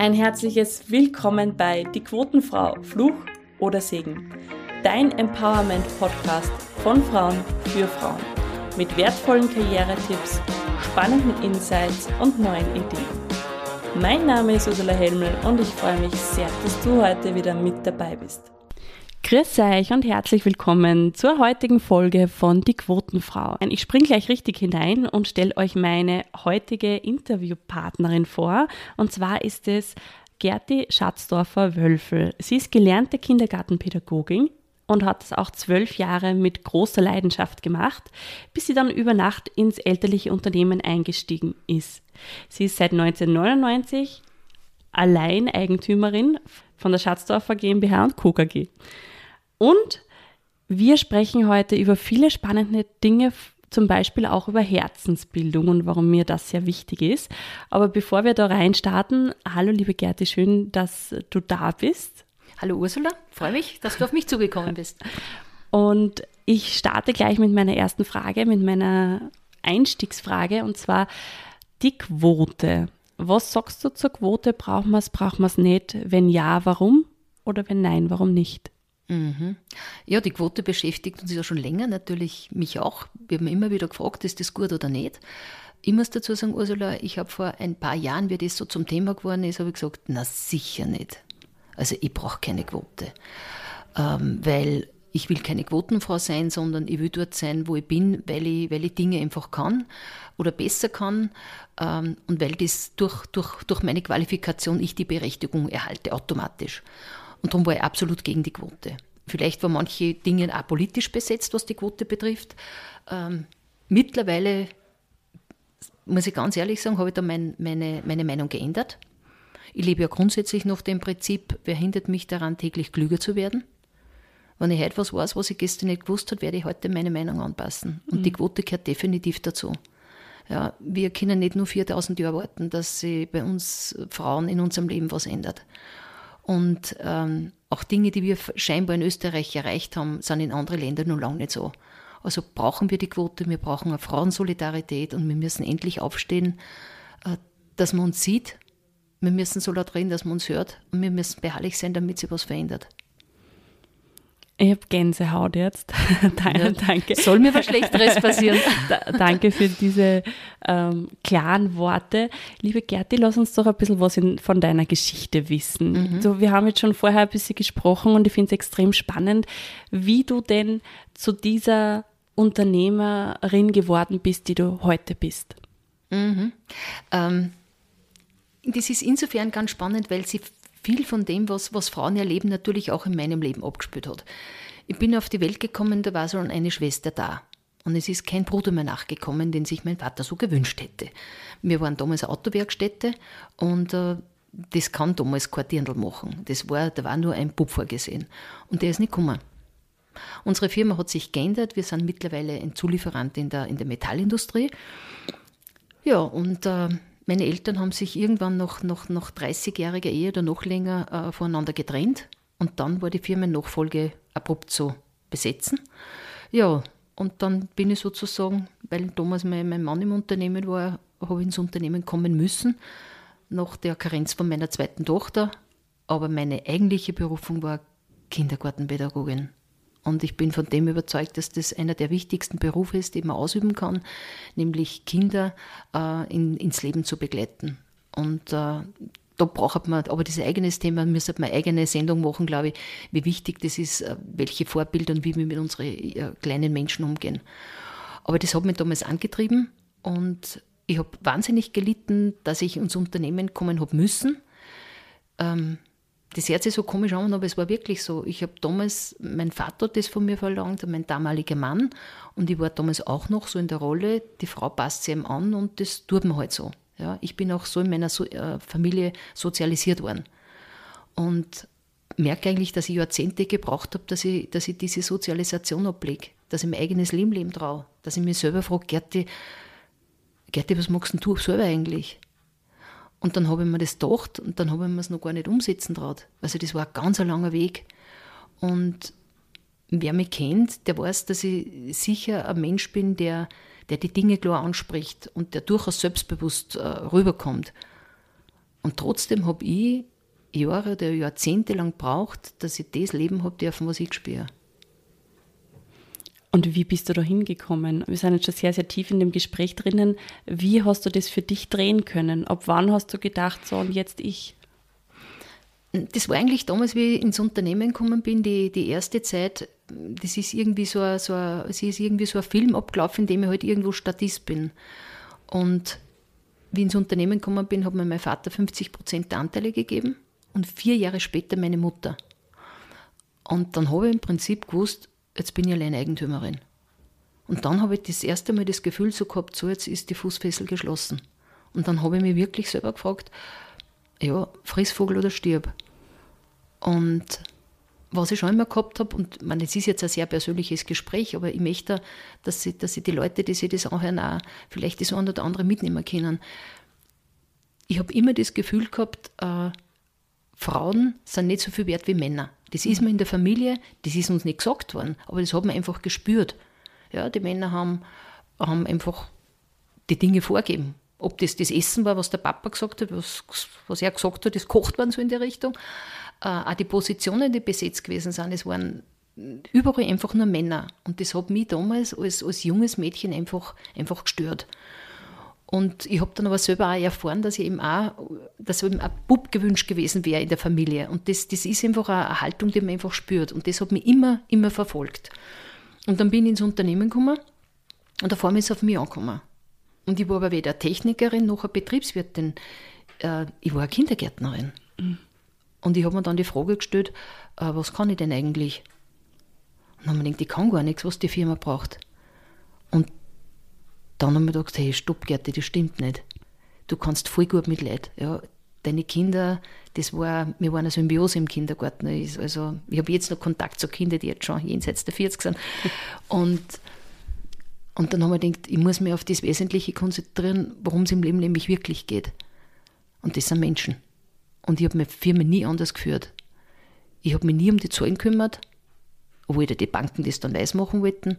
Ein herzliches Willkommen bei Die Quotenfrau, Fluch oder Segen. Dein Empowerment-Podcast von Frauen für Frauen. Mit wertvollen Karrieretipps, spannenden Insights und neuen Ideen. Mein Name ist Ursula Helmel und ich freue mich sehr, dass du heute wieder mit dabei bist. Grüß euch und herzlich willkommen zur heutigen Folge von Die Quotenfrau. Ich springe gleich richtig hinein und stelle euch meine heutige Interviewpartnerin vor. Und zwar ist es Gerti Schatzdorfer-Wölfel. Sie ist gelernte Kindergartenpädagogin und hat es auch zwölf Jahre mit großer Leidenschaft gemacht, bis sie dann über Nacht ins elterliche Unternehmen eingestiegen ist. Sie ist seit 1999 Alleineigentümerin von der Schatzdorfer GmbH und Co. KG. Und wir sprechen heute über viele spannende Dinge, zum Beispiel auch über Herzensbildung und warum mir das sehr wichtig ist. Aber bevor wir da rein starten, hallo liebe Gerti, schön, dass du da bist. Hallo Ursula, freue mich, dass du auf mich zugekommen bist. Und ich starte gleich mit meiner ersten Frage, mit meiner Einstiegsfrage und zwar die Quote. Was sagst du zur Quote? Brauchen wir es, brauchen wir es nicht? Wenn ja, warum? Oder wenn nein, warum nicht? Mhm. Ja, die Quote beschäftigt uns ja schon länger, natürlich mich auch. Wir haben immer wieder gefragt, ist das gut oder nicht. Ich muss dazu sagen, Ursula, ich habe vor ein paar Jahren, wie das so zum Thema geworden ist, habe ich gesagt, na sicher nicht. Also ich brauche keine Quote. Ähm, weil ich will keine Quotenfrau sein, sondern ich will dort sein, wo ich bin, weil ich, weil ich Dinge einfach kann oder besser kann ähm, und weil das durch, durch, durch meine Qualifikation ich die Berechtigung erhalte automatisch. Und darum war ich absolut gegen die Quote. Vielleicht waren manche Dinge auch politisch besetzt, was die Quote betrifft. Ähm, mittlerweile, muss ich ganz ehrlich sagen, habe ich da mein, meine, meine Meinung geändert. Ich lebe ja grundsätzlich nach dem Prinzip, wer hindert mich daran, täglich klüger zu werden? Wenn ich heute was weiß, was ich gestern nicht gewusst habe, werde ich heute meine Meinung anpassen. Und mhm. die Quote gehört definitiv dazu. Ja, wir können nicht nur 4000 Jahre warten, dass sich bei uns Frauen in unserem Leben was ändert. Und ähm, auch Dinge, die wir scheinbar in Österreich erreicht haben, sind in anderen Ländern noch lange nicht so. Also brauchen wir die Quote, wir brauchen eine Frauensolidarität und wir müssen endlich aufstehen, äh, dass man uns sieht. Wir müssen so laut reden, dass man uns hört und wir müssen beharrlich sein, damit sich was verändert. Ich habe Gänsehaut jetzt. ja, danke. Soll mir was Schlechteres passieren. danke für diese ähm, klaren Worte. Liebe Gerti, lass uns doch ein bisschen was in, von deiner Geschichte wissen. Mhm. So, wir haben jetzt schon vorher ein bisschen gesprochen und ich finde es extrem spannend, wie du denn zu dieser Unternehmerin geworden bist, die du heute bist. Mhm. Ähm, das ist insofern ganz spannend, weil sie viel von dem, was, was Frauen erleben, natürlich auch in meinem Leben abgespielt hat. Ich bin auf die Welt gekommen, da war so eine Schwester da. Und es ist kein Bruder mehr nachgekommen, den sich mein Vater so gewünscht hätte. Wir waren damals Autowerkstätte und äh, das kann damals kein Dirndl machen. Das war, da war nur ein Bub vorgesehen. Und der ist nicht gekommen. Unsere Firma hat sich geändert. Wir sind mittlerweile ein Zulieferant in der, in der Metallindustrie. Ja, und äh, meine Eltern haben sich irgendwann noch, noch, noch 30-jähriger Ehe oder noch länger äh, voneinander getrennt und dann war die Firmennachfolge abrupt so besetzen. Ja, und dann bin ich sozusagen, weil damals mein, mein Mann im Unternehmen war, habe ich ins Unternehmen kommen müssen, nach der Karenz von meiner zweiten Tochter. Aber meine eigentliche Berufung war Kindergartenpädagogin. Und ich bin von dem überzeugt, dass das einer der wichtigsten Berufe ist, den man ausüben kann, nämlich Kinder äh, in, ins Leben zu begleiten. Und äh, da braucht man, aber ein eigenes Thema, müsste man eigene Sendung machen, glaube ich, wie wichtig das ist, äh, welche Vorbilder und wie wir mit unseren äh, kleinen Menschen umgehen. Aber das hat mich damals angetrieben und ich habe wahnsinnig gelitten, dass ich ins Unternehmen kommen habe müssen. Ähm, das hört sich so komisch an, aber es war wirklich so. Ich habe damals, mein Vater hat das von mir verlangt, mein damaliger Mann, und ich war damals auch noch so in der Rolle, die Frau passt sie ihm an und das tut man halt so. Ja, ich bin auch so in meiner so äh, Familie sozialisiert worden. Und merke eigentlich, dass ich Jahrzehnte gebraucht habe, dass ich, dass ich diese Sozialisation ablege, dass ich mein eigenes Leben leben traue, dass ich mich selber frage, Gerti, Gerti, was magst denn du selber eigentlich? Und dann habe ich mir das gedacht und dann habe ich mir es noch gar nicht umsetzen traut. Also das war ein ganz langer Weg. Und wer mich kennt, der weiß, dass ich sicher ein Mensch bin, der, der die Dinge klar anspricht und der durchaus selbstbewusst äh, rüberkommt. Und trotzdem habe ich Jahre oder Jahrzehnte lang braucht, dass ich das Leben habe dürfen, was ich spüre. Und wie bist du da hingekommen? Wir sind jetzt schon sehr, sehr tief in dem Gespräch drinnen. Wie hast du das für dich drehen können? Ab wann hast du gedacht, so und jetzt ich? Das war eigentlich damals, wie ich ins Unternehmen gekommen bin, die, die erste Zeit, das ist irgendwie so ein, so ein, es ist irgendwie so ein Film abgelaufen, in dem ich halt irgendwo Statist bin. Und wie ich ins Unternehmen gekommen bin, hat mir mein Vater 50 Prozent der Anteile gegeben und vier Jahre später meine Mutter. Und dann habe ich im Prinzip gewusst, jetzt bin ich allein Eigentümerin. Und dann habe ich das erste Mal das Gefühl so gehabt, so jetzt ist die Fußfessel geschlossen. Und dann habe ich mich wirklich selber gefragt, ja, Frissvogel oder stirb. Und was ich schon immer gehabt habe, und man, es ist jetzt ein sehr persönliches Gespräch, aber ich möchte, dass sie, dass sie die Leute, die sich das anhören, auch vielleicht das eine oder andere mitnehmen können. Ich habe immer das Gefühl gehabt, äh, Frauen sind nicht so viel wert wie Männer. Das ist mir in der Familie, das ist uns nicht gesagt worden, aber das hat man einfach gespürt. Ja, die Männer haben, haben einfach die Dinge vorgeben. Ob das das Essen war, was der Papa gesagt hat, was, was er gesagt hat, das kocht worden so in der Richtung. Äh, auch die Positionen, die besetzt gewesen sind, es waren überall einfach nur Männer. Und das hat mich damals als, als junges Mädchen einfach, einfach gestört. Und ich habe dann aber selber auch erfahren, dass ich eben auch, dass eben ein Bub gewünscht gewesen wäre in der Familie. Und das, das ist einfach eine Haltung, die man einfach spürt. Und das hat mich immer, immer verfolgt. Und dann bin ich ins Unternehmen gekommen und auf einmal ist es auf mich angekommen. Und ich war aber weder Technikerin noch eine Betriebswirtin. Äh, ich war eine Kindergärtnerin. Mhm. Und ich habe mir dann die Frage gestellt, äh, was kann ich denn eigentlich? Und dann habe ich gedacht, ich kann gar nichts, was die Firma braucht. Und dann haben wir gedacht, hey, stopp, Gerti, das stimmt nicht. Du kannst voll gut mit Leid. Ja, deine Kinder, das war, wir waren eine Symbiose im Kindergarten. Also, ich habe jetzt noch Kontakt zu Kindern, die jetzt schon jenseits der 40 sind. Und, und dann haben wir gedacht, ich muss mich auf das Wesentliche konzentrieren, worum es im Leben nämlich wirklich geht. Und das sind Menschen. Und ich habe meine Firma nie anders geführt. Ich habe mich nie um die Zahlen gekümmert, obwohl die Banken das dann weiß machen wollten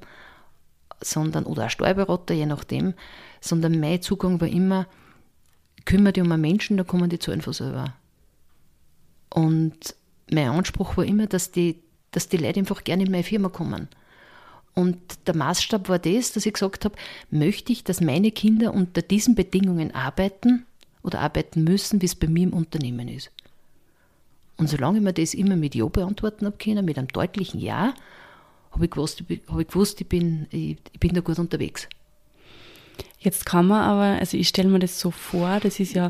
sondern, oder ein Steuerberater, je nachdem, sondern mein Zugang war immer, kümmere dich um einen Menschen, da kommen die Zahlen von selber. Und mein Anspruch war immer, dass die, dass die Leute einfach gerne in meine Firma kommen. Und der Maßstab war das, dass ich gesagt habe, möchte ich, dass meine Kinder unter diesen Bedingungen arbeiten oder arbeiten müssen, wie es bei mir im Unternehmen ist. Und solange ich mir das immer mit Ja beantworten habe können, mit einem deutlichen Ja, habe ich, gewusst, hab ich gewusst, ich bin, ich, ich bin da gut unterwegs. Jetzt kann man aber, also ich stelle mir das so vor, das ist ja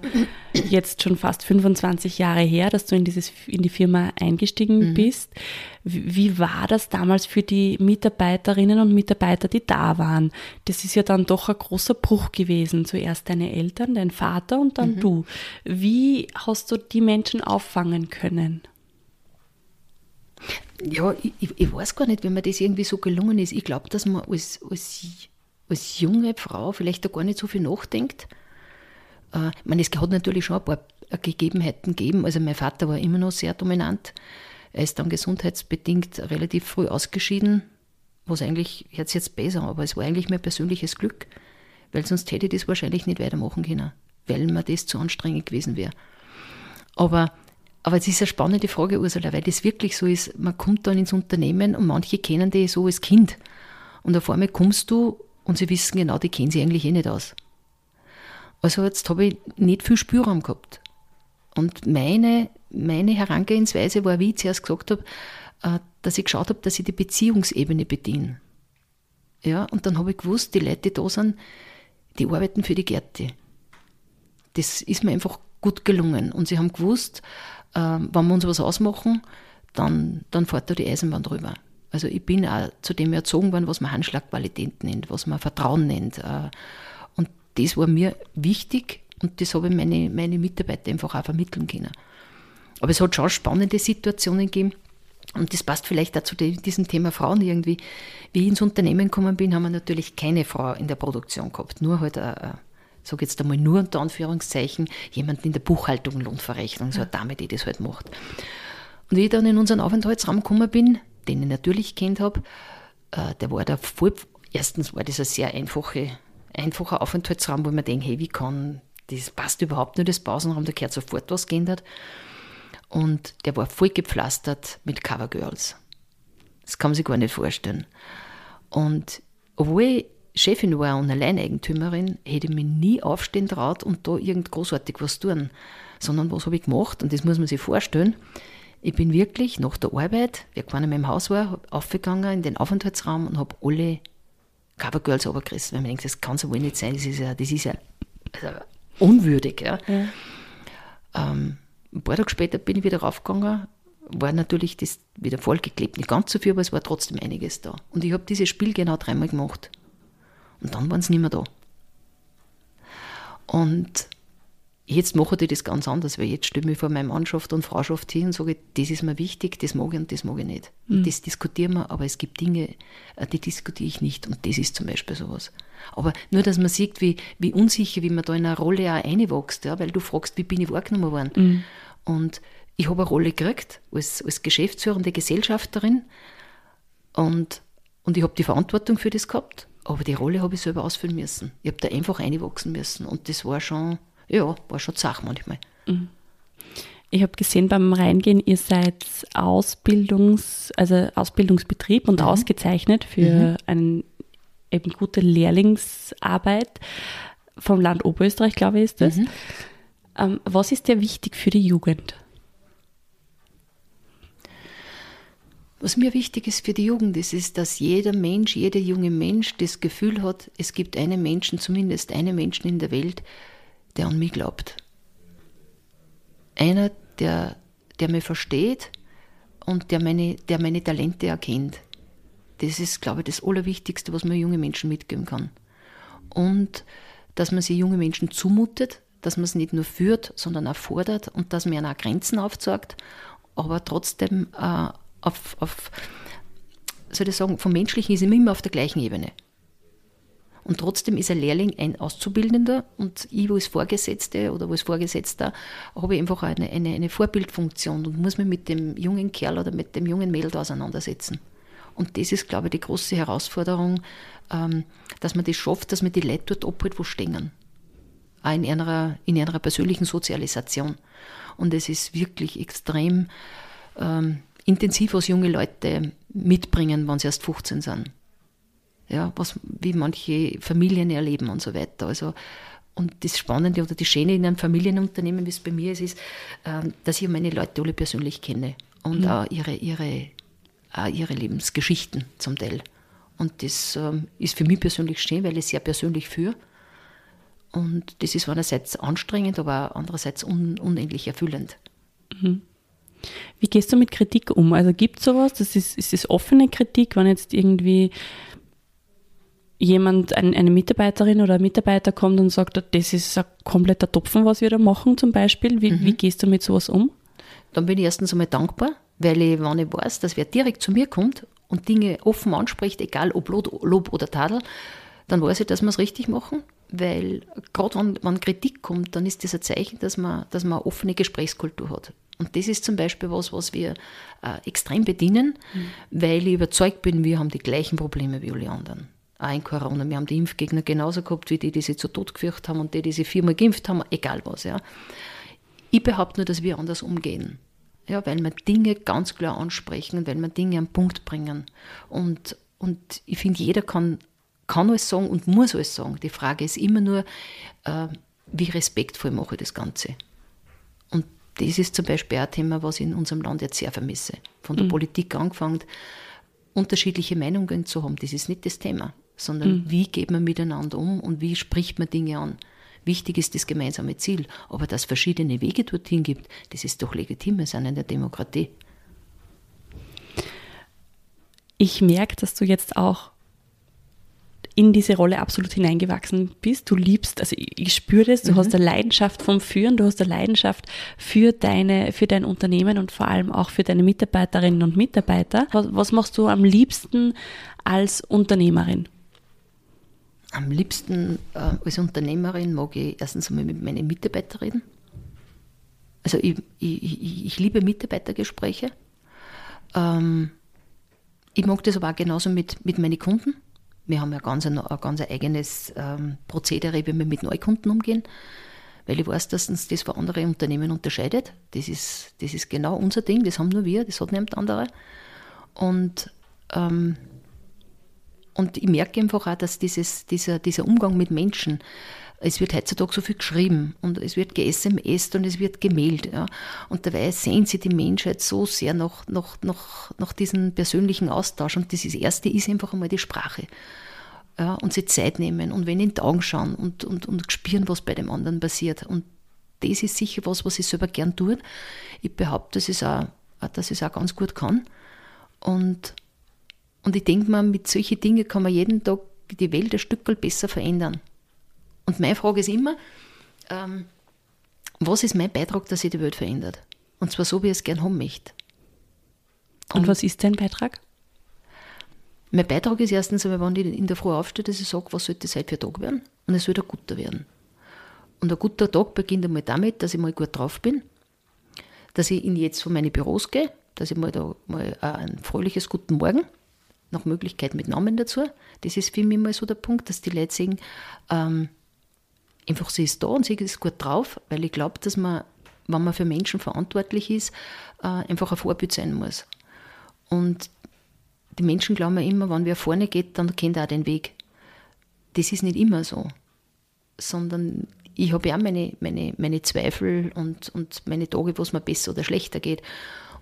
jetzt schon fast 25 Jahre her, dass du in, dieses, in die Firma eingestiegen mhm. bist. Wie, wie, war das damals für die Mitarbeiterinnen und Mitarbeiter, die da waren? Das ist ja dann doch ein großer Bruch gewesen. Zuerst deine Eltern, dein Vater und dann mhm. du. Wie hast du die Menschen auffangen können? Ja, ich, ich, weiß gar nicht, wenn mir das irgendwie so gelungen ist. Ich glaube, dass man als, als, als junge Frau vielleicht da gar nicht so viel nachdenkt. Äh, ich meine, es hat natürlich schon ein paar Gegebenheiten gegeben. Also mein Vater war immer noch sehr dominant. Er ist dann gesundheitsbedingt relativ früh ausgeschieden, was eigentlich, jetzt jetzt besser, aber es war eigentlich mein persönliches Glück, weil sonst hätte ich das wahrscheinlich nicht weitermachen können, weil mir das zu anstrengend gewesen wäre. Aber aber es ist eine spannende Frage, Ursula, weil das wirklich so ist. Man kommt dann ins Unternehmen und manche kennen die so als Kind. Und auf einmal kommst du und sie wissen genau, die kennen sie eigentlich eh nicht aus. Also jetzt habe ich nicht viel Spielraum gehabt. Und meine, meine Herangehensweise war, wie ich zuerst gesagt habe, äh, dass ich geschaut habe, dass ich die Beziehungsebene bediene. Ja, und dann habe ich gewusst, die Leute, die da sind, die arbeiten für die Gärte. Das ist mir einfach gut gelungen. Und sie haben gewusst, ähm, wenn wir uns was ausmachen, dann, dann fährt da die Eisenbahn drüber. Also ich bin auch zu dem erzogen worden, was man Handschlagqualität nennt, was man Vertrauen nennt. Äh, und das war mir wichtig und das habe ich meine, meine Mitarbeiter einfach auch vermitteln können. Aber es hat schon spannende Situationen gegeben. Und das passt vielleicht auch zu diesem Thema Frauen irgendwie. Wie ich ins Unternehmen gekommen bin, haben wir natürlich keine Frau in der Produktion gehabt. Nur halt eine, sage jetzt einmal nur unter Anführungszeichen, jemanden in der Buchhaltung Lohnverrechnung, so eine Dame, die das halt macht. Und wie ich dann in unseren Aufenthaltsraum gekommen bin, den ich natürlich kennt habe, äh, der war da voll, erstens war das ein sehr einfache, einfacher Aufenthaltsraum, wo man denkt, hey, wie kann das passt überhaupt nicht, das Pausenraum, da gehört sofort was geändert. Und der war voll gepflastert mit Covergirls. Das kann man sich gar nicht vorstellen. Und obwohl ich Chefin war und Alleineigentümerin, hätte ich mich nie aufstehen traut und da irgend großartig was tun. Sondern was habe ich gemacht? Und das muss man sich vorstellen. Ich bin wirklich nach der Arbeit, wie ich in meinem Haus war, aufgegangen in den Aufenthaltsraum und habe alle Covergirls runtergerissen, weil man denkt, das kann so wohl nicht sein, das ist ja, das ist ja also unwürdig. Ja. ja. Ähm, ein paar Tage später bin ich wieder raufgegangen, war natürlich das wieder vollgeklebt, nicht ganz so viel, aber es war trotzdem einiges da. Und ich habe dieses Spiel genau dreimal gemacht. Und dann waren sie nicht mehr da. Und Jetzt mache ich das ganz anders, weil jetzt stelle ich mich vor meine Mannschaft und Frauschaft hin und sage, das ist mir wichtig, das mag ich und das mag ich nicht. Mhm. Das diskutieren wir, aber es gibt Dinge, äh, die diskutiere ich nicht und das ist zum Beispiel sowas. Aber nur, dass man sieht, wie, wie unsicher, wie man da in eine Rolle auch reinwächst, ja, weil du fragst, wie bin ich wahrgenommen worden. Mhm. Und ich habe eine Rolle gekriegt als, als geschäftsführende Gesellschafterin und, und ich habe die Verantwortung für das gehabt, aber die Rolle habe ich selber ausfüllen müssen. Ich habe da einfach reinwachsen müssen und das war schon ja, war schon Sache manchmal. Mhm. Ich habe gesehen beim Reingehen, ihr seid Ausbildungs, also Ausbildungsbetrieb und mhm. ausgezeichnet für mhm. eine eben gute Lehrlingsarbeit vom Land Oberösterreich, glaube ich, ist das. Mhm. Ähm, was ist dir wichtig für die Jugend? Was mir wichtig ist für die Jugend, ist, ist, dass jeder Mensch, jeder junge Mensch das Gefühl hat, es gibt einen Menschen, zumindest einen Menschen in der Welt, der an mich glaubt. Einer, der, der mich versteht und der meine, der meine Talente erkennt. Das ist, glaube ich, das Allerwichtigste, was man junge Menschen mitgeben kann. Und dass man sie junge Menschen zumutet, dass man es nicht nur führt, sondern auch fordert und dass man ihnen auch Grenzen aufzeigt, aber trotzdem äh, auf, auf, soll ich sagen, vom Menschlichen ist immer auf der gleichen Ebene. Und trotzdem ist ein Lehrling ein Auszubildender und ich als Vorgesetzte oder als Vorgesetzter habe einfach eine, eine, eine Vorbildfunktion und muss mich mit dem jungen Kerl oder mit dem jungen Mädel auseinandersetzen. Und das ist, glaube ich, die große Herausforderung, ähm, dass man das schafft, dass man die Leute dort abholt, wo stehen. Auch in einer, in einer persönlichen Sozialisation. Und es ist wirklich extrem ähm, intensiv, was junge Leute mitbringen, wenn sie erst 15 sind ja, was, wie manche Familien erleben und so weiter. Also, und das Spannende oder die Schöne in einem Familienunternehmen, wie es bei mir ist, ist, ähm, dass ich meine Leute alle persönlich kenne und mhm. auch ihre, ihre, auch ihre Lebensgeschichten zum Teil. Und das ähm, ist für mich persönlich schön, weil ich sehr persönlich führe. Und das ist einerseits anstrengend, aber andererseits un, unendlich erfüllend. Mhm. Wie gehst du mit Kritik um? Also gibt es sowas? Das ist, ist das offene Kritik, wenn jetzt irgendwie jemand, ein, eine Mitarbeiterin oder ein Mitarbeiter kommt und sagt, das ist ein kompletter Topfen, was wir da machen zum Beispiel. Wie, mhm. wie gehst du mit sowas um? Dann bin ich erstens einmal dankbar, weil ich, wenn ich weiß, dass wer direkt zu mir kommt und Dinge offen anspricht, egal ob Lob oder Tadel, dann weiß ich, dass wir es richtig machen, weil gerade wenn, wenn Kritik kommt, dann ist das ein Zeichen, dass man, dass man eine offene Gesprächskultur hat. Und das ist zum Beispiel was, was wir äh, extrem bedienen, mhm. weil ich überzeugt bin, wir haben die gleichen Probleme wie alle anderen auch in Corona. Wir haben die Impfgegner genauso gehabt wie die, die sich zu Tod gefürchtet haben und die, die sich viermal geimpft haben, egal was. Ja. Ich behaupte nur, dass wir anders umgehen. Ja, weil wir Dinge ganz klar ansprechen, weil wir Dinge am Punkt bringen. Und, und ich finde, jeder kann, kann alles sagen und muss alles sagen. Die Frage ist immer nur, äh, wie respektvoll mache ich das Ganze. Das ist zum Beispiel ein Thema, was ich in unserem Land jetzt sehr vermisse. Von der mhm. Politik angefangen, unterschiedliche Meinungen zu haben, das ist nicht das Thema sondern mhm. wie geht man miteinander um und wie spricht man Dinge an. Wichtig ist das gemeinsame Ziel, aber dass es verschiedene Wege dorthin gibt, das ist doch legitim, wir sind in der Demokratie. Ich merke, dass du jetzt auch in diese Rolle absolut hineingewachsen bist. Du liebst, also ich, spüre das, du mhm. hast eine Leidenschaft vom Führen, du hast eine Leidenschaft für deine, für dein Unternehmen und vor allem auch für deine Mitarbeiterinnen und Mitarbeiter. Was, was machst du am liebsten als Unternehmerin? Am liebsten äh, als Unternehmerin mag ich erstens einmal mit meinen Mitarbeitern reden. Also ich, ich, ich liebe Mitarbeitergespräche. Ähm, ich mag das aber auch genauso mit, mit meinen Kunden. Wir haben ja ganz ein, ein ganz eigenes ähm, Prozedere, wie wir mit Neukunden umgehen. weil ich weiß, dass uns das von anderen Unternehmen unterscheidet. Das ist, das ist genau unser Ding, das haben nur wir, das hat niemand andere. Und, ähm, und ich merke einfach auch, dass dieses, dieser, dieser Umgang mit Menschen, es wird heutzutage so viel geschrieben und es wird ge-SMS und es wird gemailt. Ja. Und dabei sehen sie die Menschheit so sehr nach, nach, nach, nach diesem persönlichen Austausch. Und das Erste ist einfach einmal die Sprache. Ja, und sich Zeit nehmen und wenn in die Augen schauen und, und, und spüren, was bei dem anderen passiert. Und das ist sicher was, was ich selber gern tue. Ich behaupte, dass ich es auch, auch ganz gut kann. Und, und ich denke mal, mit solchen Dingen kann man jeden Tag die Welt ein Stück besser verändern. Und meine Frage ist immer, ähm, was ist mein Beitrag, dass sich die Welt verändert? Und zwar so, wie ich es gern haben möchte. Und, Und was ist dein Beitrag? Mein Beitrag ist erstens, wenn ich in der Früh aufstehe, dass ich sage, was sollte es heute für Tag werden? Und es soll ein guter werden. Und ein guter Tag beginnt einmal damit, dass ich mal gut drauf bin, dass ich in jetzt von meinen Büros gehe, dass ich mal da mal ein fröhliches Guten Morgen, nach Möglichkeit mit Namen dazu. Das ist für mich mal so der Punkt, dass die Leute sehen, ähm, einfach sie ist da und sie ist gut drauf, weil ich glaube, dass man, wenn man für Menschen verantwortlich ist, äh, einfach ein Vorbild sein muss. Und die Menschen glauben immer, wenn wer vorne geht, dann kennt er auch den Weg. Das ist nicht immer so, sondern ich habe ja meine, meine, meine Zweifel und, und meine Tage, wo es mir besser oder schlechter geht.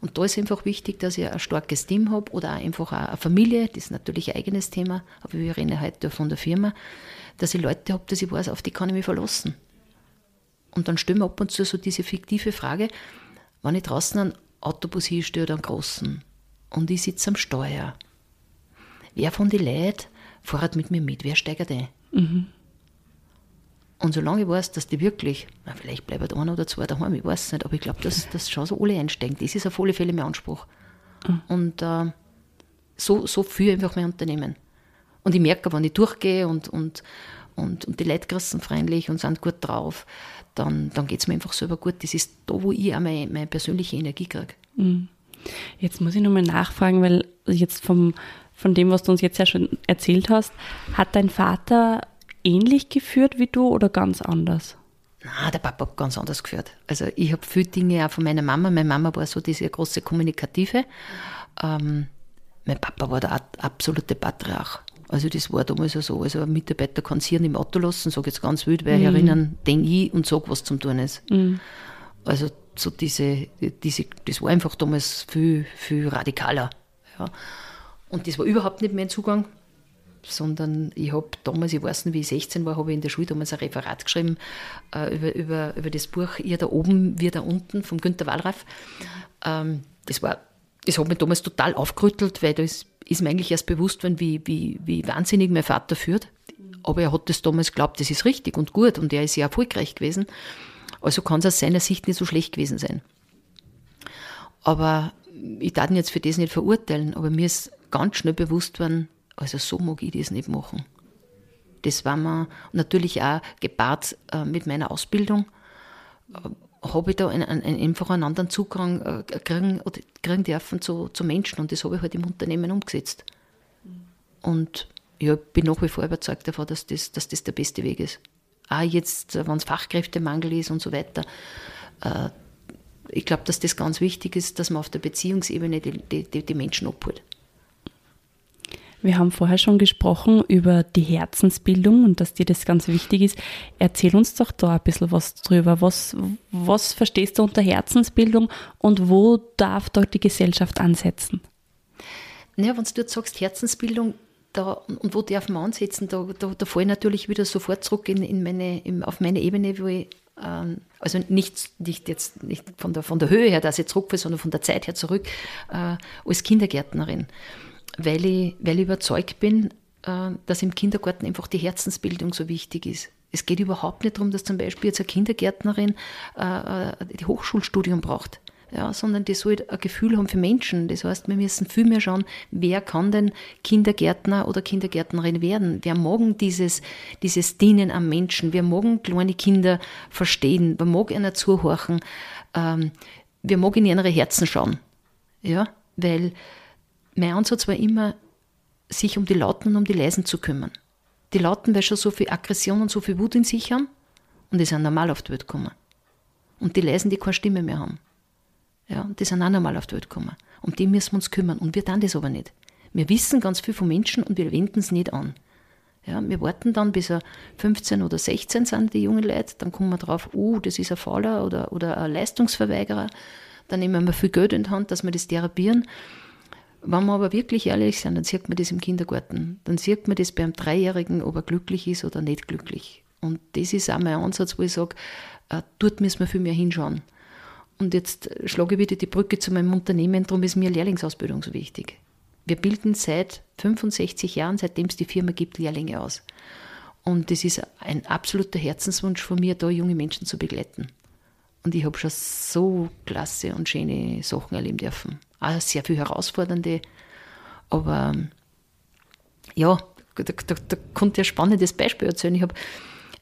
Und da ist einfach wichtig, dass ich ein starkes Team habe oder auch einfach eine Familie, das ist natürlich ein eigenes Thema, aber wir reden heute von der Firma, dass ich Leute habe, dass ich weiß, auf die kann ich mich verlassen. Und dann stellen wir ab und zu so diese fiktive Frage, wenn ich draußen einen Autobus hinstelle oder einen großen und ich sitze am Steuer, wer von den Leuten fährt mit mir mit? Wer steigert ein? Mhm. Und solange ich weiß, dass die wirklich, na, vielleicht bleibt einer oder zwei daheim, ich weiß es nicht, aber ich glaube, dass, dass schon so alle einsteigen. Das ist auf alle Fälle mein Anspruch. Mhm. Und äh, so, so führe ich einfach mein Unternehmen. Und ich merke, wenn ich durchgehe und, und, und, und die Leute freundlich und sind gut drauf, dann, dann geht es mir einfach selber gut. Das ist da, wo ich auch meine, meine persönliche Energie kriege. Mhm. Jetzt muss ich nochmal nachfragen, weil jetzt vom, von dem, was du uns jetzt ja schon erzählt hast, hat dein Vater ähnlich geführt wie du oder ganz anders? Na, der Papa hat ganz anders geführt. Also ich habe viele Dinge auch von meiner Mama. Meine Mama war so diese große Kommunikative. Ähm, mein Papa war der absolute Patriarch. Also das war damals ja so. Also ein Mitarbeiter kann sich im Auto lassen, sage jetzt ganz wild, weil mhm. erinnern, denke ich und sage, was zum tun ist. Mhm. Also so diese, diese, das war einfach damals viel, viel radikaler. Ja. Und das war überhaupt nicht mein Zugang sondern ich habe damals, ich weiß nicht, wie ich 16 war, habe ich in der Schule damals ein Referat geschrieben äh, über, über, über das Buch Ihr da oben, wir da unten von Günter Wallraff. Ähm, das, war, das hat mich damals total aufgerüttelt, weil da ist, ist mir eigentlich erst bewusst worden, wie, wie, wie wahnsinnig mein Vater führt. Aber er hat das damals geglaubt, das ist richtig und gut und er ist ja erfolgreich gewesen. Also kann es aus seiner Sicht nicht so schlecht gewesen sein. Aber ich darf ihn jetzt für das nicht verurteilen, aber mir ist ganz schnell bewusst worden, also so mag ich das nicht machen. Das war mir natürlich auch gepaart äh, mit meiner Ausbildung. Äh, habe ich da einen, einen, einfach einen anderen Zugang äh, kriegen, kriegen dürfen zu, zu Menschen und das habe ich halt im Unternehmen umgesetzt. Und ja, ich bin nach wie vor überzeugt davon, dass das, dass das der beste Weg ist. Auch jetzt, wenn es Fachkräftemangel ist und so weiter. Ich glaube, dass das ganz wichtig ist, dass man auf der Beziehungsebene die, die, die Menschen abholt. Wir haben vorher schon gesprochen über die Herzensbildung und dass dir das ganz wichtig ist. Erzähl uns doch da ein bisschen was drüber. Was, was verstehst du unter Herzensbildung und wo darf dort die Gesellschaft ansetzen? Naja, wenn du jetzt sagst Herzensbildung, da, und wo darf man ansetzen, da, da, da falle ich natürlich wieder sofort zurück in, in meine, in, auf meine Ebene, wo ich ähm, also nicht, nicht jetzt nicht von der, von der Höhe her, dass ich zurückfalle, sondern von der Zeit her zurück, äh, als Kindergärtnerin weil ich, weil ich überzeugt bin, äh, dass im Kindergarten einfach die Herzensbildung so wichtig ist. Es geht überhaupt nicht darum, dass zum Beispiel jetzt eine Kindergärtnerin äh, äh, die Hochschulstudium braucht. Ja, sondern die soll ein Gefühl haben für Menschen. Das heißt, wir müssen viel mehr schauen, wer kann denn Kindergärtner oder Kindergärtnerin werden? Wer mag dieses, dieses Dienen am Menschen? Wer mag kleine Kinder verstehen? Wer mag einer zuhorchen? Ähm, wer mag in ihre Herzen schauen? Ja, weil mein Ansatz war immer, sich um die Lauten und um die Leisen zu kümmern. Die Lauten, weil schon so viel Aggression und so viel Wut in sich haben Und die sind normal auf die Welt gekommen. Und die lesen, die keine Stimme mehr haben. Ja, die sind auch normal auf die Welt gekommen. Um die müssen wir uns kümmern. Und wir tun das aber nicht. Wir wissen ganz viel von Menschen und wir wenden es nicht an. Ja, wir warten dann, bis er 15 oder 16 sind, die jungen Leute. Dann kommen wir drauf, uh, das ist ein Fauler oder, oder ein Leistungsverweigerer. Dann nehmen wir viel Geld in die Hand, dass wir das therapieren. Wenn wir aber wirklich ehrlich sind, dann sieht man das im Kindergarten. Dann sieht man das beim Dreijährigen, ob er glücklich ist oder nicht glücklich. Und das ist auch mein Ansatz, wo ich sage, äh, dort müssen wir viel mehr hinschauen. Und jetzt schlage ich wieder die Brücke zu meinem Unternehmen, darum ist mir Lehrlingsausbildung so wichtig. Wir bilden seit 65 Jahren, seitdem es die Firma gibt, Lehrlinge aus. Und das ist ein absoluter Herzenswunsch von mir, da junge Menschen zu begleiten. Und ich habe schon so klasse und schöne Sachen erleben dürfen. Auch sehr viel herausfordernde. Aber ja, da, da, da konnte ich ein spannendes Beispiel erzählen. Ich habe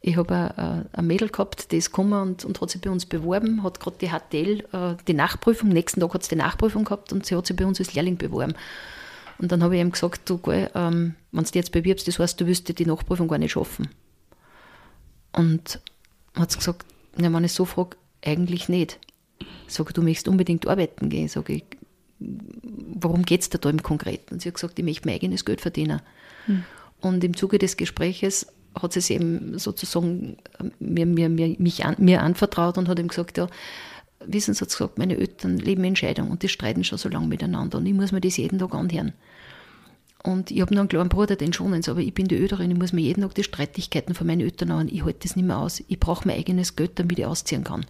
ich hab ein, ein Mädel gehabt, die ist gekommen und, und hat sich bei uns beworben, hat gerade die HTL, äh, die Nachprüfung, nächsten Tag hat sie die Nachprüfung gehabt und sie hat sich bei uns als Lehrling beworben. Und dann habe ich ihm gesagt, du, gell, ähm, wenn du dich jetzt bewirbst, das heißt, du wirst die Nachprüfung gar nicht schaffen. Und hat sie gesagt, ja, wenn ich so frage, eigentlich nicht. Sage, du möchtest unbedingt arbeiten gehen. Sage ich, warum geht es da im Konkreten? Und sie hat gesagt, ich möchte mein eigenes Geld verdienen. Hm. Und im Zuge des Gespräches hat sie es eben sozusagen mir, mir, mir, mich an, mir anvertraut und hat ihm gesagt, ja, wissen Sie, hat gesagt, meine Eltern leben in Scheidung und die streiten schon so lange miteinander und ich muss mir das jeden Tag anhören. Und ich habe noch einen kleinen Bruder, den schonen aber ich bin die Öderin, ich muss mir jeden Tag die Streitigkeiten von meinen Eltern an. Ich halte das nicht mehr aus. Ich brauche mein eigenes Geld, damit ich ausziehen kann.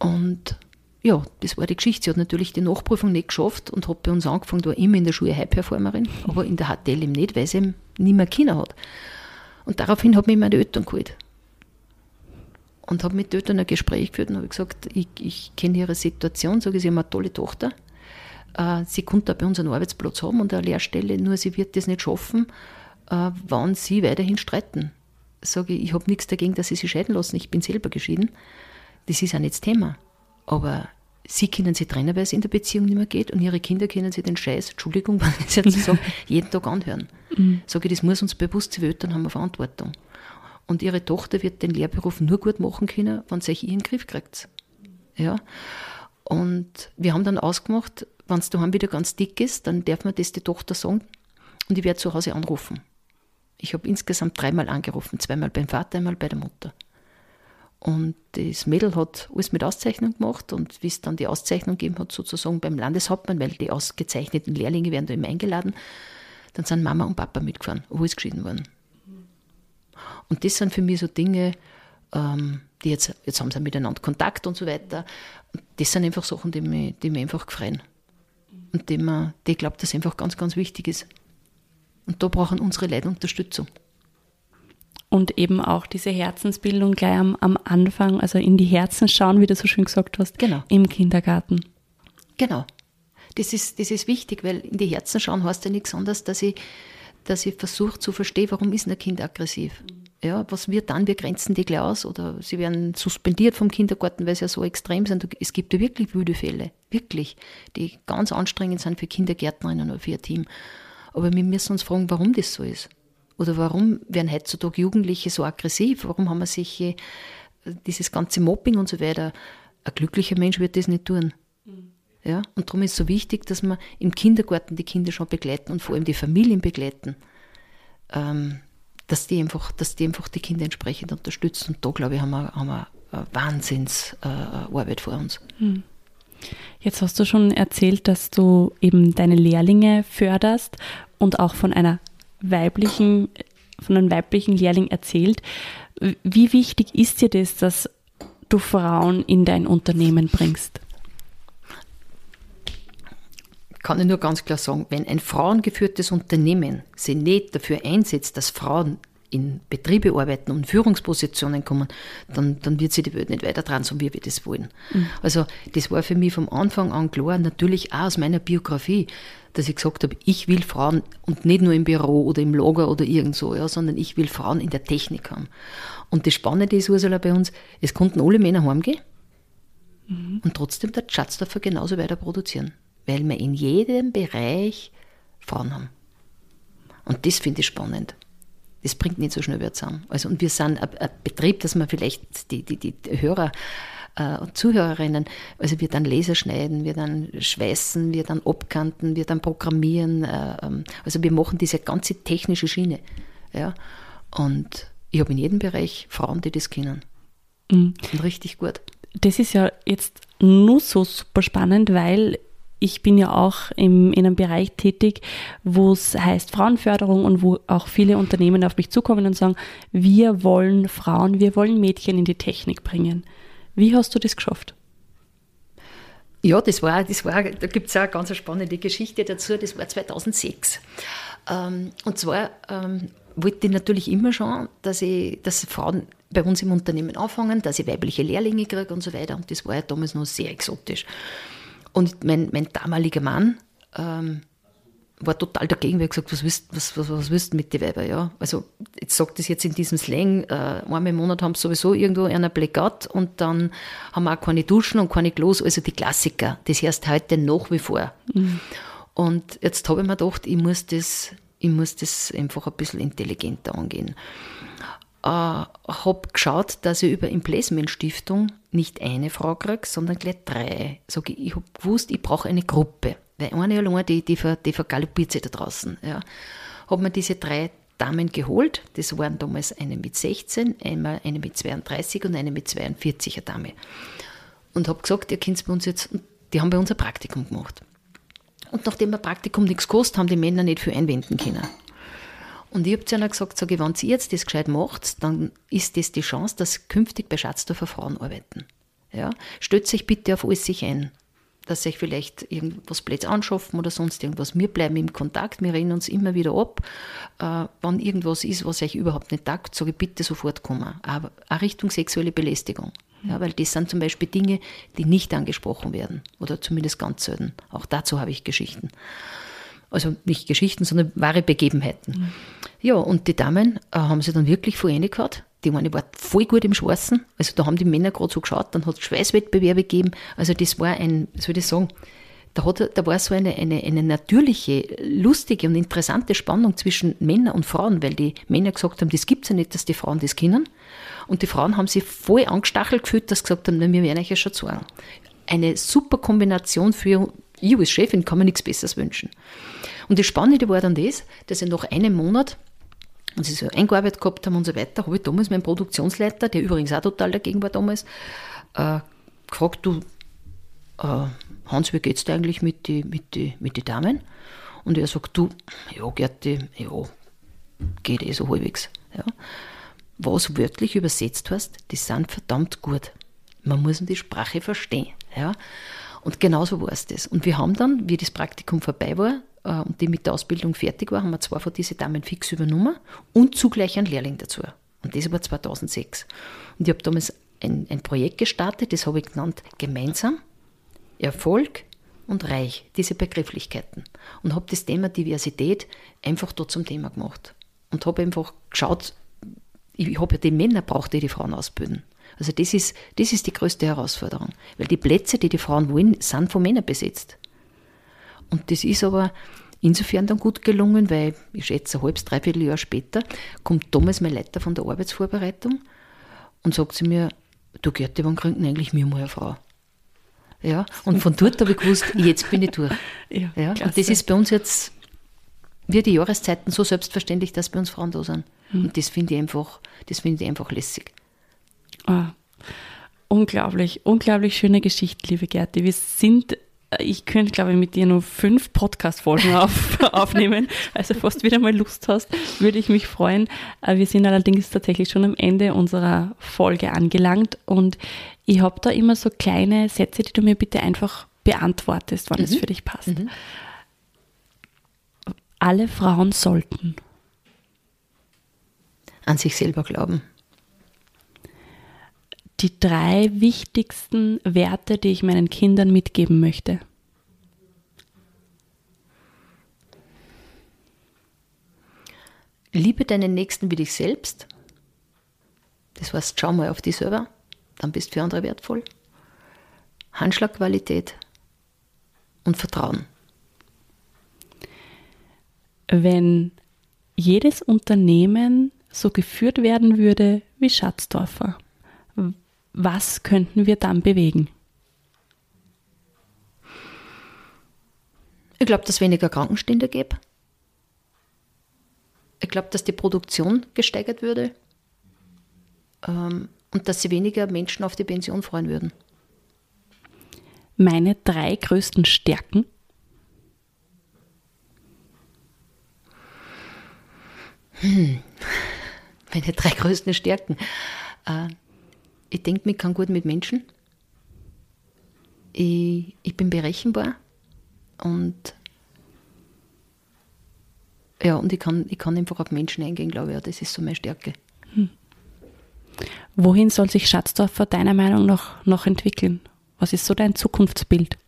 Und ja, das war die Geschichte. Sie hat natürlich die Nachprüfung nicht geschafft und hat bei uns angefangen, war immer in der Schule High-Performerin, aber in der HTL eben nicht, weil sie nicht mehr Kinder hat. Und daraufhin hat mich meine Eltern geholt. Und habe mit den Eltern ein Gespräch geführt und habe gesagt, ich, ich kenne ihre Situation, sage, sie haben eine tolle Tochter. Äh, sie konnte bei uns einen Arbeitsplatz haben und eine Lehrstelle, nur sie wird das nicht schaffen, äh, wann sie weiterhin streiten. Sage ich, ich habe nichts dagegen, dass sie sich scheiden lassen, ich bin selber geschieden. Das ist ja nicht das Thema. Aber sie können sich trennen, weil es in der Beziehung nicht mehr geht und ihre Kinder können sich den Scheiß, Entschuldigung, wenn ich jetzt so jeden Tag anhören. Mhm. Sage ich, das muss uns bewusst sein, wir Eltern haben eine Verantwortung. Und ihre Tochter wird den Lehrberuf nur gut machen können, wenn sie sich in den Griff kriegt. Ja. Und wir haben dann ausgemacht, wenn es daheim wieder ganz dick ist, dann darf man das die Tochter sagen und ich werde zu Hause anrufen. Ich habe insgesamt dreimal angerufen, zweimal beim Vater, einmal bei der Mutter. Und das Mädel hat alles mit Auszeichnung gemacht und wie es dann die Auszeichnung gegeben hat, sozusagen beim Landeshauptmann, weil die ausgezeichneten Lehrlinge werden da immer eingeladen, dann sind Mama und Papa mitgefahren, wo ist geschieden worden. Und das sind für mich so Dinge, ähm, die jetzt, jetzt haben sie miteinander Kontakt und so weiter. Das sind einfach Sachen, die mich, die mich einfach gefreien. Und die, man, die ich dass einfach ganz, ganz wichtig ist. Und da brauchen unsere Leute Unterstützung. Und eben auch diese Herzensbildung gleich am, am Anfang, also in die Herzen schauen, wie du so schön gesagt hast, genau. im Kindergarten. Genau. Das ist, das ist wichtig, weil in die Herzen schauen heißt ja nichts anderes, dass ich, dass ich versuche zu verstehen, warum ist ein Kind aggressiv. Ja, was wird dann? Wir grenzen die gleich aus oder sie werden suspendiert vom Kindergarten, weil sie ja so extrem sind. Es gibt ja wirklich wüde Fälle, wirklich, die ganz anstrengend sind für Kindergärtnerinnen oder für ihr Team. Aber wir müssen uns fragen, warum das so ist. Oder warum werden heutzutage Jugendliche so aggressiv? Warum haben wir sich dieses ganze Mobbing und so weiter? Ein glücklicher Mensch wird das nicht tun. Mhm. Ja? Und darum ist es so wichtig, dass wir im Kindergarten die Kinder schon begleiten und vor allem die Familien begleiten. Ähm, dass die einfach, dass die einfach die Kinder entsprechend unterstützen. Und da, glaube ich, haben wir, haben wir eine Wahnsinnsarbeit äh, vor uns. Hm. Jetzt hast du schon erzählt, dass du eben deine Lehrlinge förderst und auch von einer weiblichen, von einem weiblichen Lehrling erzählt. Wie wichtig ist dir das, dass du Frauen in dein Unternehmen bringst? kann ich nur ganz klar sagen, wenn ein frauengeführtes Unternehmen sich nicht dafür einsetzt, dass Frauen in Betriebe arbeiten und Führungspositionen kommen, dann, dann wird sich die Welt nicht weiter dran, so wie wir das wollen. Mhm. Also das war für mich vom Anfang an klar, natürlich auch aus meiner Biografie, dass ich gesagt habe, ich will Frauen und nicht nur im Büro oder im Lager oder irgend so, ja, sondern ich will Frauen in der Technik haben. Und das Spannende ist, Ursula, bei uns, es konnten alle Männer heimgehen mhm. und trotzdem der Schatz dafür genauso weiter produzieren weil wir in jedem Bereich Frauen haben. Und das finde ich spannend. Das bringt nicht so schnell wieder zusammen. Also, und wir sind ein, ein Betrieb, dass man vielleicht die, die, die Hörer äh, und Zuhörerinnen, also wir dann Laser schneiden, wir dann schweißen, wir dann abkanten, wir dann programmieren. Äh, ähm, also wir machen diese ganze technische Schiene. Ja? Und ich habe in jedem Bereich Frauen, die das kennen. Mhm. Und richtig gut. Das ist ja jetzt nur so super spannend, weil ich bin ja auch im, in einem Bereich tätig, wo es heißt Frauenförderung und wo auch viele Unternehmen auf mich zukommen und sagen, wir wollen Frauen, wir wollen Mädchen in die Technik bringen. Wie hast du das geschafft? Ja, das war, das war da gibt es auch eine ganz spannende Geschichte dazu, das war 2006. Ähm, und zwar ähm, wollte ich natürlich immer schon, dass, ich, dass Frauen bei uns im Unternehmen anfangen, dass ich weibliche Lehrlinge kriege und so weiter. Und das war ja damals noch sehr exotisch. Und mein, mein damaliger Mann ähm, war total dagegen, weil er gesagt was willst, was, was, was willst du mit den Weibern? Ja? Also, jetzt sagt das jetzt in diesem Slang, äh, einmal im Monat haben sie sowieso irgendwo einer Blackout und dann haben wir auch keine Duschen und keine Klos, also die Klassiker. Das heißt heute nach wie vor. Mhm. Und jetzt habe ich mir gedacht, ich muss das, ich muss das einfach ein bisschen intelligenter angehen. Äh, habe geschaut, dass ich über Emplacement Stiftung nicht eine Frau kriege, sondern gleich drei. Sag ich, ich habe gewusst, ich brauche eine Gruppe. Weil eine allein, die, die, die vergaloppiert sich da draußen. Ja. Habe mir diese drei Damen geholt. Das waren damals eine mit 16, einmal eine mit 32 und eine mit 42 eine Dame. Und habe gesagt, ihr könnt bei uns jetzt, die haben bei uns ein Praktikum gemacht. Und nachdem ein Praktikum nichts kostet, haben die Männer nicht viel einwenden können. Und ich habe zu einer gesagt, sag ich, wenn ihr jetzt das gescheit macht, dann ist das die Chance, dass künftig bei Schatzdorfer Frauen arbeiten. Ja? Stellt sich bitte auf alles sich ein dass sich vielleicht irgendwas Blöds anschaffen oder sonst irgendwas. Wir bleiben im Kontakt, wir reden uns immer wieder ab. Äh, wenn irgendwas ist, was euch überhaupt nicht taugt, sage ich bitte sofort kommen. Aber auch Richtung sexuelle Belästigung. Ja, weil das sind zum Beispiel Dinge, die nicht angesprochen werden oder zumindest ganz selten. Auch dazu habe ich Geschichten. Also nicht Geschichten, sondern wahre Begebenheiten. Mhm. Ja, und die Damen äh, haben sie dann wirklich vor gehabt. Die eine war voll gut im Schweißen. Also da haben die Männer gerade so geschaut, dann hat es Schweißwettbewerbe gegeben. Also das war ein, wie soll ich sagen, da, hat, da war so eine, eine, eine natürliche, lustige und interessante Spannung zwischen Männern und Frauen, weil die Männer gesagt haben, das gibt es ja nicht, dass die Frauen das kennen. Und die Frauen haben sich voll angestachelt gefühlt, dass sie gesagt haben, wir werden euch ja schon sagen. Eine super Kombination für, ich als Chefin kann mir nichts Besseres wünschen. Und das Spannende war dann das, dass ich nach einem Monat und sie so eingearbeitet gehabt haben und so weiter, habe ich damals meinen Produktionsleiter, der übrigens auch total dagegen war damals, äh, gefragt, du, äh, Hans, wie geht's dir eigentlich mit den mit die, mit die Damen? Und er sagt, du, ja, Gerti, ja, geht eh so halbwegs. Ja. Was wörtlich übersetzt hast, die sind verdammt gut. Man muss die Sprache verstehen. Ja. Und genauso war es das. Und wir haben dann, wie das Praktikum vorbei war, äh, und die mit der Ausbildung fertig war, haben wir zwei von diesen Damen fix übernommen und zugleich einen Lehrling dazu. Und das war 2006. Und ich habe damals ein, ein Projekt gestartet, das habe ich genannt Gemeinsam, Erfolg und Reich, diese Begrifflichkeiten. Und habe das Thema Diversität einfach dort zum Thema gemacht. Und habe einfach geschaut, ich habe ja die Männer braucht, die die Frauen ausbilden. Also das ist, das ist die größte Herausforderung. Weil die Plätze, die die Frauen wollen, sind von Männern besetzt. Und das ist aber insofern dann gut gelungen, weil ich schätze, ein halbes, dreiviertel Jahr später kommt Thomas, mein Leiter von der Arbeitsvorbereitung, und sagt zu mir, du Gerti, wann kriegen eigentlich mir mal eine Frau? Ja, und von dort habe ich gewusst, jetzt bin ich durch. Ja, ja, und das ist bei uns jetzt, wie die Jahreszeiten, so selbstverständlich, dass bei uns Frauen da sind. Mhm. Und das finde ich einfach, das finde ich einfach lässig. Ah, unglaublich, unglaublich schöne Geschichte, liebe Gerti. Wir sind ich könnte, glaube ich, mit dir nur fünf Podcast-Folgen auf, aufnehmen. Also, falls du wieder mal Lust hast, würde ich mich freuen. Äh, wir sind allerdings tatsächlich schon am Ende unserer Folge angelangt und ich habe da immer so kleine Sätze, die du mir bitte einfach beantwortest, wann mhm. es für dich passt. Mhm. Alle Frauen sollten an sich selber glauben. Die drei wichtigsten Werte, die ich meinen Kindern mitgeben möchte. Liebe deinen Nächsten wie dich selbst. Das heißt, schau mal auf dich selber, dann bist du für andere wertvoll. Handschlagqualität und Vertrauen. Wenn jedes Unternehmen so geführt werden würde wie Schatzdorfer, was könnten wir dann bewegen? Ich glaube, dass es weniger Krankenstände gäbe. Ich glaube, dass die Produktion gesteigert würde ähm, und dass sie weniger Menschen auf die Pension freuen würden. Meine drei größten Stärken? Hm. Meine drei größten Stärken. Äh, ich denke, ich kann gut mit Menschen. Ich, ich bin berechenbar und ja, und ich kann, ich kann einfach auf Menschen eingehen, glaube ich. Ja, das ist so meine Stärke. Hm. Wohin soll sich Schatzdorfer deiner Meinung nach noch entwickeln? Was ist so dein Zukunftsbild?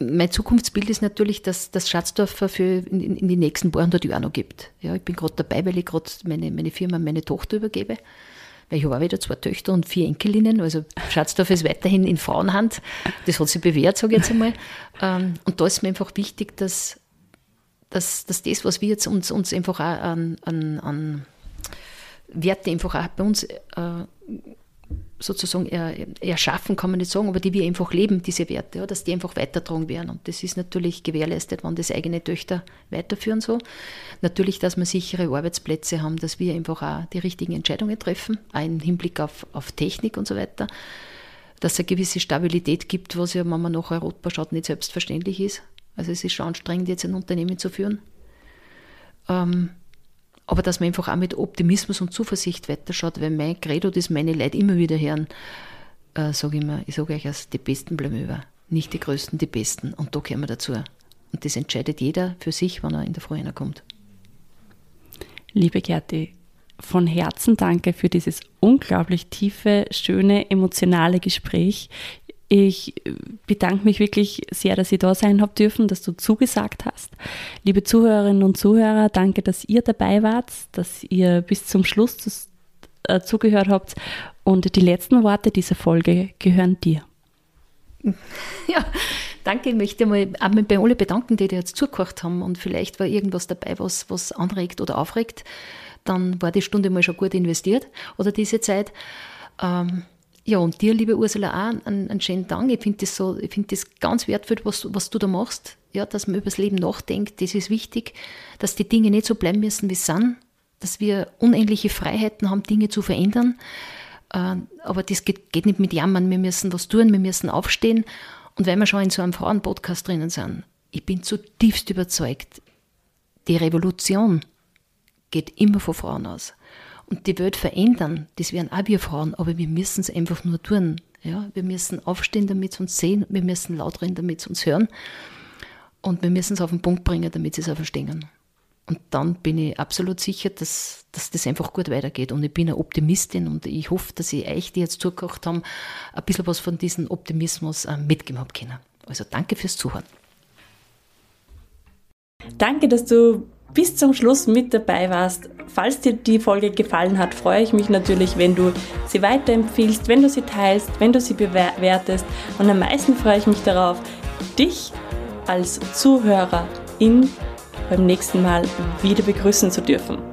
Mein Zukunftsbild ist natürlich, dass das Schatzdorfer für in, in, die nächsten paar hundert Jahre noch gibt. Ja, ich bin gerade dabei, weil ich gerade meine, meine Firma an meine Tochter übergebe. Weil ich habe auch wieder zwei Töchter und vier Enkelinnen. Also Schatzdorf ist weiterhin in Frauenhand. Das hat sich bewährt, sage ich jetzt einmal. Ähm, und da ist mir einfach wichtig, dass, dass, dass das, was wir jetzt uns, uns einfach auch an, an, an Werte einfach auch bei uns äh, sozusagen erschaffen, kann man nicht sagen, aber die wir einfach leben, diese Werte, ja, dass die einfach weitertragen werden. Und das ist natürlich gewährleistet, wenn das eigene Töchter weiterführen so. Natürlich, dass wir sichere Arbeitsplätze haben, dass wir einfach auch die richtigen Entscheidungen treffen, auch im Hinblick auf, auf Technik und so weiter. Dass es eine gewisse Stabilität gibt, was ja, wenn man nach Europa schaut, nicht selbstverständlich ist. Also es ist schon anstrengend, jetzt ein Unternehmen zu führen. Ähm, aber dass man einfach auch mit Optimismus und Zuversicht weiterschaut, weil mein Credo, das meine Leute immer wieder hören, äh, sage ich immer, ich sage euch, als die Besten bleiben über. Nicht die Größten, die Besten. Und da gehören wir dazu. Und das entscheidet jeder für sich, wenn er in der Früh kommt. Liebe Gerti, von Herzen danke für dieses unglaublich tiefe, schöne, emotionale Gespräch. Ich bedanke mich wirklich sehr, dass ich da sein habe dürfen, dass du zugesagt hast. Liebe Zuhörerinnen und Zuhörer, danke, dass ihr dabei wart, dass ihr bis zum Schluss das, äh, zugehört habt. Und die letzten Worte dieser Folge gehören dir. Ja, danke. Ich möchte mal bei allen bedanken, die dir jetzt zugehört haben. Und vielleicht war irgendwas dabei, was, was anregt oder aufregt. Dann war die Stunde mal schon gut investiert oder diese Zeit. Ähm, ja, und dir, liebe Ursula, auch einen, einen schönen Dank. Ich finde das, so, find das ganz wertvoll, was, was du da machst. Ja, dass man über das Leben nachdenkt, das ist wichtig, dass die Dinge nicht so bleiben müssen, wie sie sind, dass wir unendliche Freiheiten haben, Dinge zu verändern. Äh, aber das geht, geht nicht mit Jammern. Wir müssen was tun, wir müssen aufstehen. Und wenn wir schon in so einem Frauen-Podcast drinnen sind, ich bin zutiefst überzeugt, die Revolution geht immer von Frauen aus und die Welt verändern, das werden auch wir Frauen, aber wir müssen es einfach nur tun. Ja? Wir müssen aufstehen, damit sie uns sehen, wir müssen laut reden, damit sie uns hören und wir müssen es auf den Punkt bringen, damit sie es auch verstehen. Und dann bin ich absolut sicher, dass, dass das einfach gut weitergeht. Und ich bin eine Optimistin und ich hoffe, dass ich euch, die jetzt zugekocht haben, ein bisschen was von diesem Optimismus äh, mitgeben habe können. Also danke fürs Zuhören. Danke, dass du bis zum Schluss mit dabei warst. Falls dir die Folge gefallen hat, freue ich mich natürlich, wenn du sie weiterempfiehlst, wenn du sie teilst, wenn du sie bewertest. Und am meisten freue ich mich darauf, dich als Zuhörerin beim nächsten Mal wieder begrüßen zu dürfen.